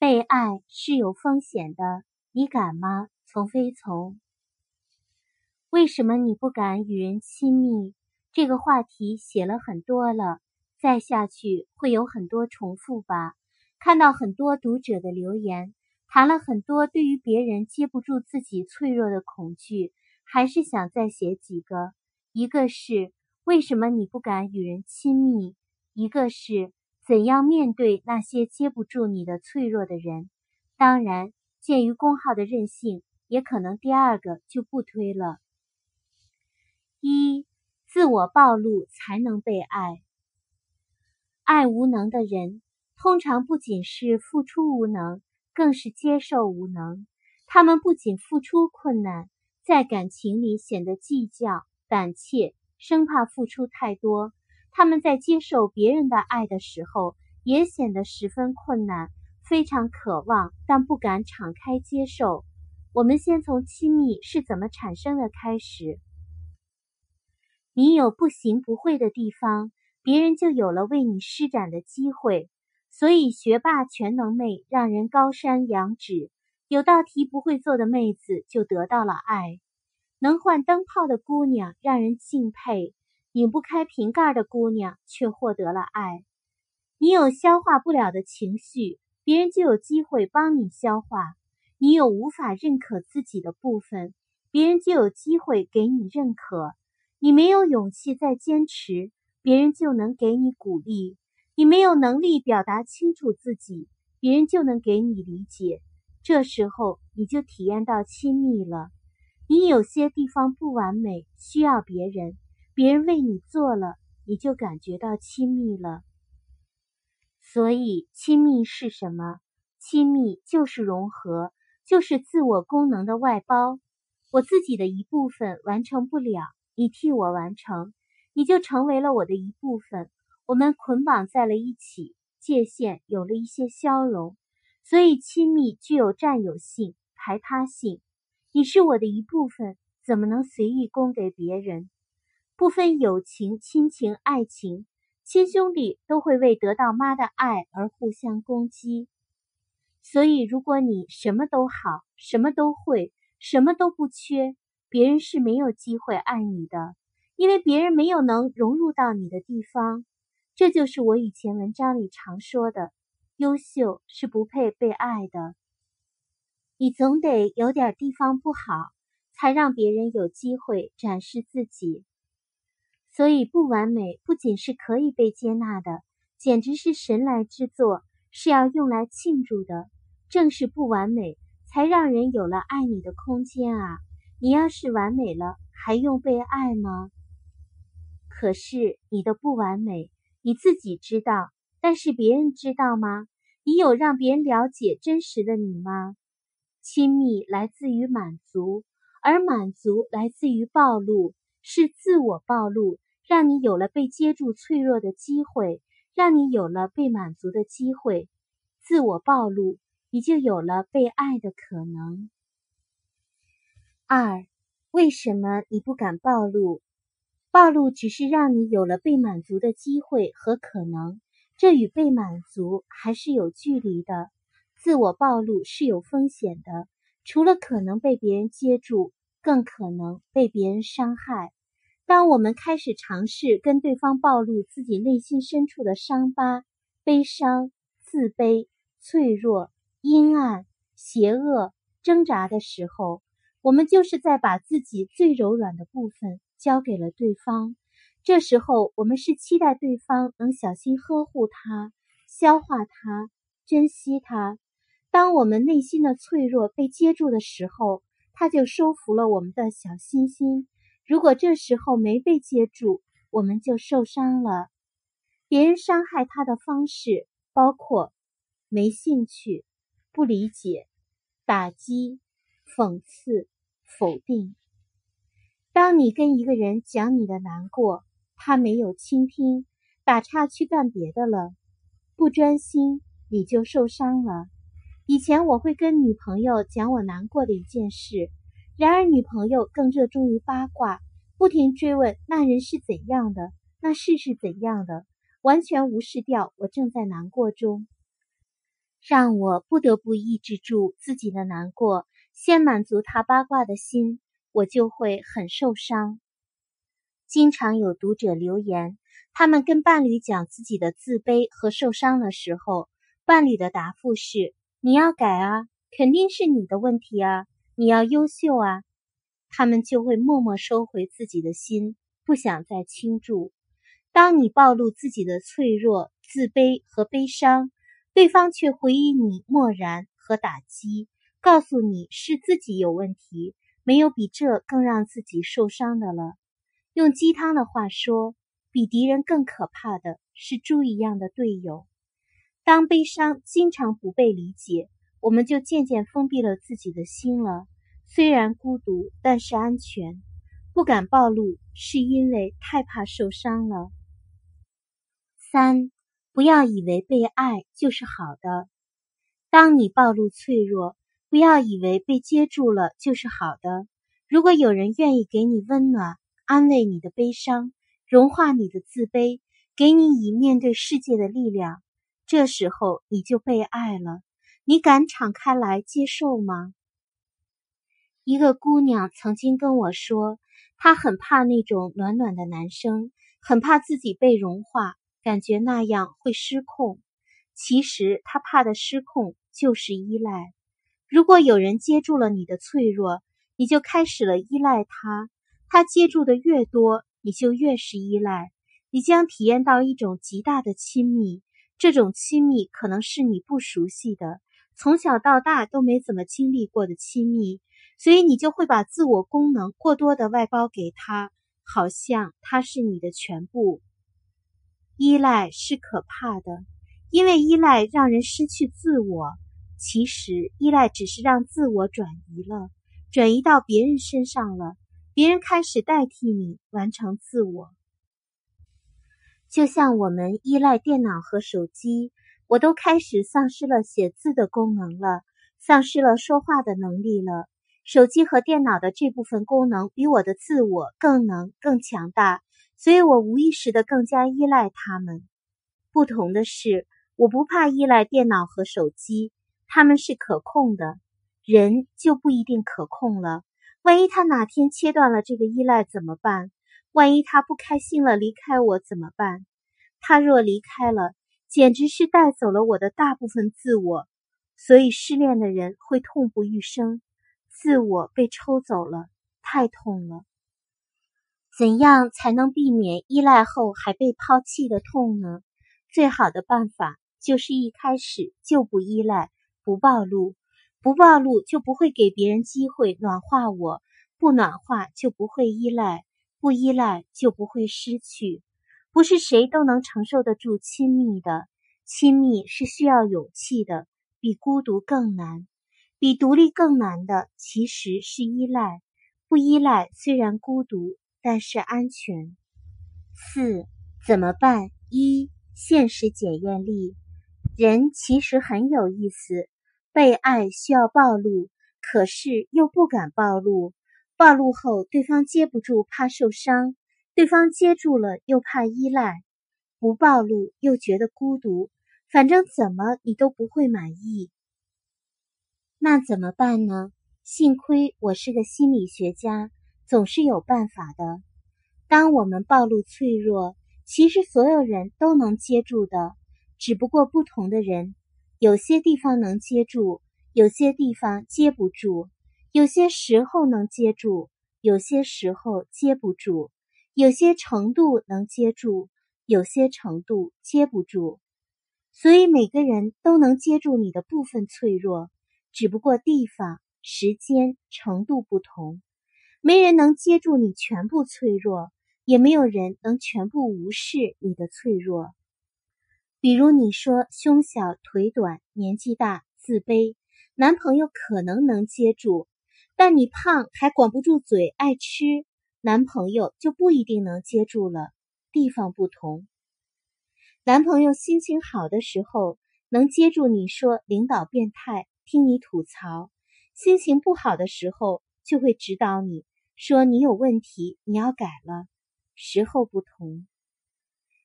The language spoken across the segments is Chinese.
被爱是有风险的，你敢吗？从非从。为什么你不敢与人亲密？这个话题写了很多了，再下去会有很多重复吧。看到很多读者的留言，谈了很多对于别人接不住自己脆弱的恐惧，还是想再写几个。一个是为什么你不敢与人亲密？一个是。怎样面对那些接不住你的脆弱的人？当然，鉴于公号的任性，也可能第二个就不推了。一，自我暴露才能被爱。爱无能的人，通常不仅是付出无能，更是接受无能。他们不仅付出困难，在感情里显得计较、胆怯，生怕付出太多。他们在接受别人的爱的时候，也显得十分困难，非常渴望，但不敢敞开接受。我们先从亲密是怎么产生的开始。你有不行不会的地方，别人就有了为你施展的机会。所以，学霸全能妹让人高山仰止，有道题不会做的妹子就得到了爱，能换灯泡的姑娘让人敬佩。拧不开瓶盖的姑娘却获得了爱。你有消化不了的情绪，别人就有机会帮你消化；你有无法认可自己的部分，别人就有机会给你认可；你没有勇气再坚持，别人就能给你鼓励；你没有能力表达清楚自己，别人就能给你理解。这时候你就体验到亲密了。你有些地方不完美，需要别人。别人为你做了，你就感觉到亲密了。所以，亲密是什么？亲密就是融合，就是自我功能的外包。我自己的一部分完成不了，你替我完成，你就成为了我的一部分。我们捆绑在了一起，界限有了一些消融。所以，亲密具有占有性、排他性。你是我的一部分，怎么能随意供给别人？不分友情、亲情、爱情，亲兄弟都会为得到妈的爱而互相攻击。所以，如果你什么都好，什么都会，什么都不缺，别人是没有机会爱你的，因为别人没有能融入到你的地方。这就是我以前文章里常说的：优秀是不配被爱的。你总得有点地方不好，才让别人有机会展示自己。所以，不完美不仅是可以被接纳的，简直是神来之作，是要用来庆祝的。正是不完美，才让人有了爱你的空间啊！你要是完美了，还用被爱吗？可是你的不完美，你自己知道，但是别人知道吗？你有让别人了解真实的你吗？亲密来自于满足，而满足来自于暴露，是自我暴露。让你有了被接住脆弱的机会，让你有了被满足的机会，自我暴露，你就有了被爱的可能。二，为什么你不敢暴露？暴露只是让你有了被满足的机会和可能，这与被满足还是有距离的。自我暴露是有风险的，除了可能被别人接住，更可能被别人伤害。当我们开始尝试跟对方暴露自己内心深处的伤疤、悲伤、自卑、脆弱、阴暗、邪恶、挣扎的时候，我们就是在把自己最柔软的部分交给了对方。这时候，我们是期待对方能小心呵护它、消化它、珍惜它。当我们内心的脆弱被接住的时候，它就收服了我们的小心心。如果这时候没被接住，我们就受伤了。别人伤害他的方式包括没兴趣、不理解、打击、讽刺、否定。当你跟一个人讲你的难过，他没有倾听，打岔去干别的了，不专心，你就受伤了。以前我会跟女朋友讲我难过的一件事。然而，女朋友更热衷于八卦，不停追问那人是怎样的，那事是怎样的，完全无视掉我正在难过中。让我不得不抑制住自己的难过，先满足他八卦的心，我就会很受伤。经常有读者留言，他们跟伴侣讲自己的自卑和受伤的时候，伴侣的答复是：“你要改啊，肯定是你的问题啊，你要优秀啊。”他们就会默默收回自己的心，不想再倾注。当你暴露自己的脆弱、自卑和悲伤，对方却回应你漠然和打击，告诉你是自己有问题，没有比这更让自己受伤的了。用鸡汤的话说，比敌人更可怕的是猪一样的队友。当悲伤经常不被理解，我们就渐渐封闭了自己的心了。虽然孤独，但是安全。不敢暴露，是因为太怕受伤了。三，不要以为被爱就是好的。当你暴露脆弱，不要以为被接住了就是好的。如果有人愿意给你温暖，安慰你的悲伤，融化你的自卑，给你以面对世界的力量，这时候你就被爱了。你敢敞开来接受吗？一个姑娘曾经跟我说，她很怕那种暖暖的男生，很怕自己被融化，感觉那样会失控。其实她怕的失控就是依赖。如果有人接住了你的脆弱，你就开始了依赖他。他接住的越多，你就越是依赖。你将体验到一种极大的亲密，这种亲密可能是你不熟悉的，从小到大都没怎么经历过的亲密。所以你就会把自我功能过多的外包给他，好像他是你的全部。依赖是可怕的，因为依赖让人失去自我。其实依赖只是让自我转移了，转移到别人身上了，别人开始代替你完成自我。就像我们依赖电脑和手机，我都开始丧失了写字的功能了，丧失了说话的能力了。手机和电脑的这部分功能比我的自我更能更强大，所以我无意识的更加依赖他们。不同的是，我不怕依赖电脑和手机，他们是可控的。人就不一定可控了。万一他哪天切断了这个依赖怎么办？万一他不开心了离开我怎么办？他若离开了，简直是带走了我的大部分自我。所以失恋的人会痛不欲生。自我被抽走了，太痛了。怎样才能避免依赖后还被抛弃的痛呢？最好的办法就是一开始就不依赖，不暴露，不暴露就不会给别人机会暖化我，不暖化就不会依赖，不依赖就不会失去。不是谁都能承受得住亲密的，亲密是需要勇气的，比孤独更难。比独立更难的其实是依赖，不依赖虽然孤独，但是安全。四怎么办？一现实检验力，人其实很有意思，被爱需要暴露，可是又不敢暴露，暴露后对方接不住，怕受伤；对方接住了又怕依赖，不暴露又觉得孤独，反正怎么你都不会满意。那怎么办呢？幸亏我是个心理学家，总是有办法的。当我们暴露脆弱，其实所有人都能接住的，只不过不同的人，有些地方能接住，有些地方接不住；有些时候能接住，有些时候接不住；有些程度能接住，有些程度接不住。所以每个人都能接住你的部分脆弱。只不过地方、时间、程度不同，没人能接住你全部脆弱，也没有人能全部无视你的脆弱。比如你说胸小、腿短、年纪大、自卑，男朋友可能能接住；但你胖还管不住嘴、爱吃，男朋友就不一定能接住了。地方不同，男朋友心情好的时候能接住你说领导变态。听你吐槽，心情不好的时候就会指导你说你有问题，你要改了。时候不同，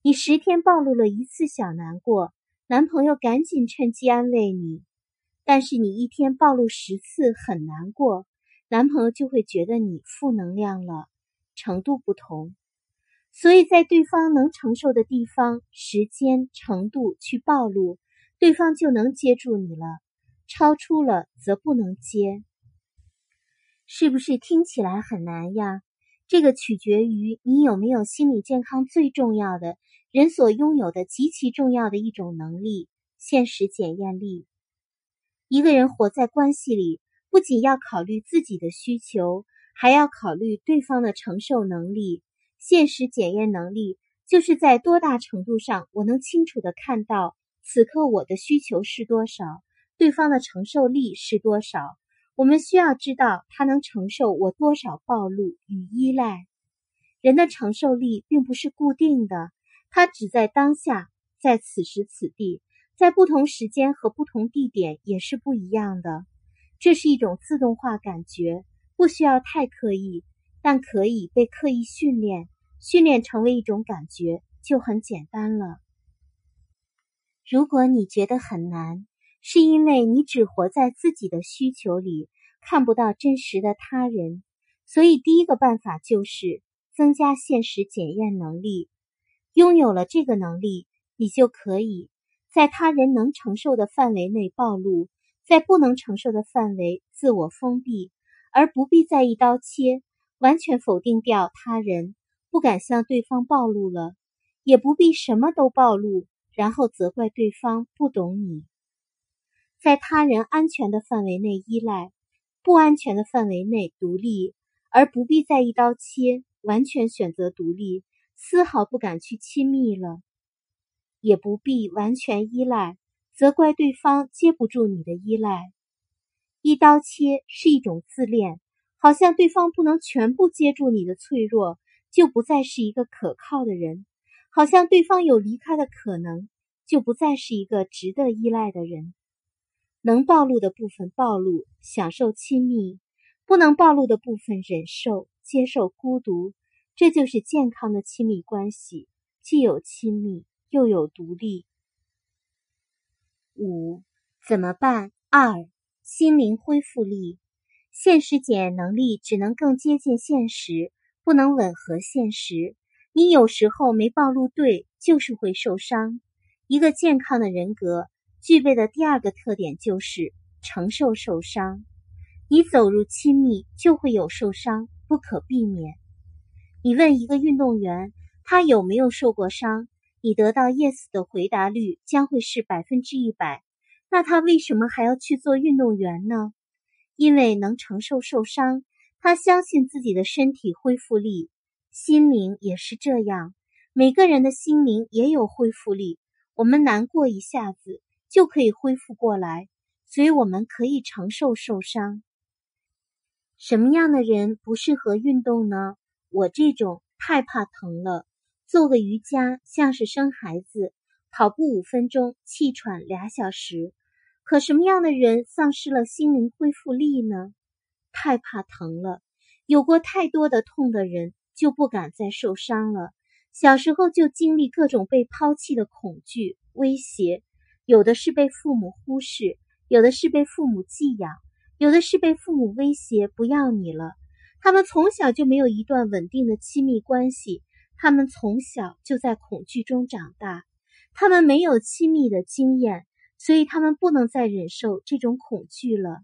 你十天暴露了一次小难过，男朋友赶紧趁机安慰你。但是你一天暴露十次很难过，男朋友就会觉得你负能量了，程度不同。所以在对方能承受的地方、时间、程度去暴露，对方就能接住你了；超出了则不能接。是不是听起来很难呀？这个取决于你有没有心理健康最重要的人所拥有的极其重要的一种能力——现实检验力。一个人活在关系里，不仅要考虑自己的需求，还要考虑对方的承受能力。现实检验能力就是在多大程度上，我能清楚的看到此刻我的需求是多少，对方的承受力是多少。我们需要知道他能承受我多少暴露与依赖。人的承受力并不是固定的，它只在当下，在此时此地，在不同时间和不同地点也是不一样的。这是一种自动化感觉，不需要太刻意，但可以被刻意训练，训练成为一种感觉就很简单了。如果你觉得很难，是因为你只活在自己的需求里，看不到真实的他人，所以第一个办法就是增加现实检验能力。拥有了这个能力，你就可以在他人能承受的范围内暴露，在不能承受的范围自我封闭，而不必再一刀切，完全否定掉他人，不敢向对方暴露了，也不必什么都暴露，然后责怪对方不懂你。在他人安全的范围内依赖，不安全的范围内独立，而不必再一刀切，完全选择独立，丝毫不敢去亲密了，也不必完全依赖，责怪对方接不住你的依赖。一刀切是一种自恋，好像对方不能全部接住你的脆弱，就不再是一个可靠的人；好像对方有离开的可能，就不再是一个值得依赖的人。能暴露的部分暴露，享受亲密；不能暴露的部分忍受、接受孤独。这就是健康的亲密关系，既有亲密又有独立。五怎么办？二心灵恢复力，现实检验能力只能更接近现实，不能吻合现实。你有时候没暴露对，就是会受伤。一个健康的人格。具备的第二个特点就是承受受伤。你走入亲密就会有受伤，不可避免。你问一个运动员他有没有受过伤，你得到 yes 的回答率将会是百分之一百。那他为什么还要去做运动员呢？因为能承受受伤，他相信自己的身体恢复力，心灵也是这样。每个人的心灵也有恢复力。我们难过一下子。就可以恢复过来，所以我们可以承受受伤。什么样的人不适合运动呢？我这种太怕疼了，做个瑜伽像是生孩子，跑步五分钟气喘俩小时。可什么样的人丧失了心灵恢复力呢？太怕疼了，有过太多的痛的人就不敢再受伤了。小时候就经历各种被抛弃的恐惧威胁。有的是被父母忽视，有的是被父母寄养，有的是被父母威胁不要你了。他们从小就没有一段稳定的亲密关系，他们从小就在恐惧中长大，他们没有亲密的经验，所以他们不能再忍受这种恐惧了。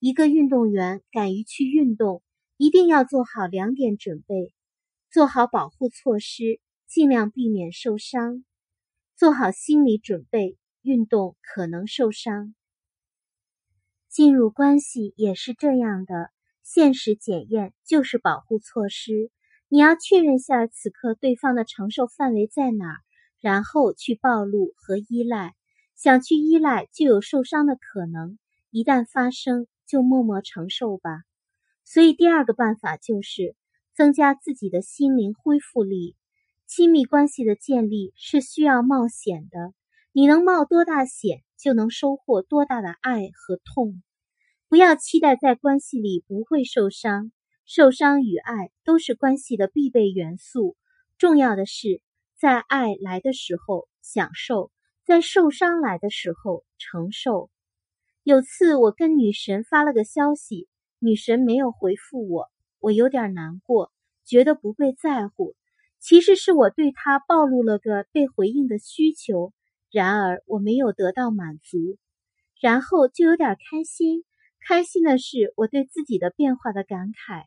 一个运动员敢于去运动，一定要做好两点准备：做好保护措施，尽量避免受伤。做好心理准备，运动可能受伤。进入关系也是这样的，现实检验就是保护措施。你要确认下此刻对方的承受范围在哪，然后去暴露和依赖。想去依赖就有受伤的可能，一旦发生就默默承受吧。所以第二个办法就是增加自己的心灵恢复力。亲密关系的建立是需要冒险的，你能冒多大险，就能收获多大的爱和痛。不要期待在关系里不会受伤，受伤与爱都是关系的必备元素。重要的是，在爱来的时候享受，在受伤来的时候承受。有次我跟女神发了个消息，女神没有回复我，我有点难过，觉得不被在乎。其实是我对她暴露了个被回应的需求，然而我没有得到满足，然后就有点开心。开心的是我对自己的变化的感慨。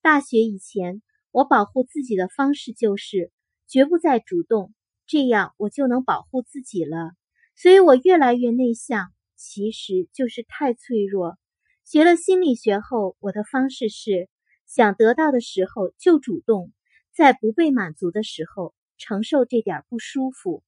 大学以前，我保护自己的方式就是绝不再主动，这样我就能保护自己了。所以我越来越内向。其实就是太脆弱。学了心理学后，我的方式是：想得到的时候就主动，在不被满足的时候承受这点不舒服。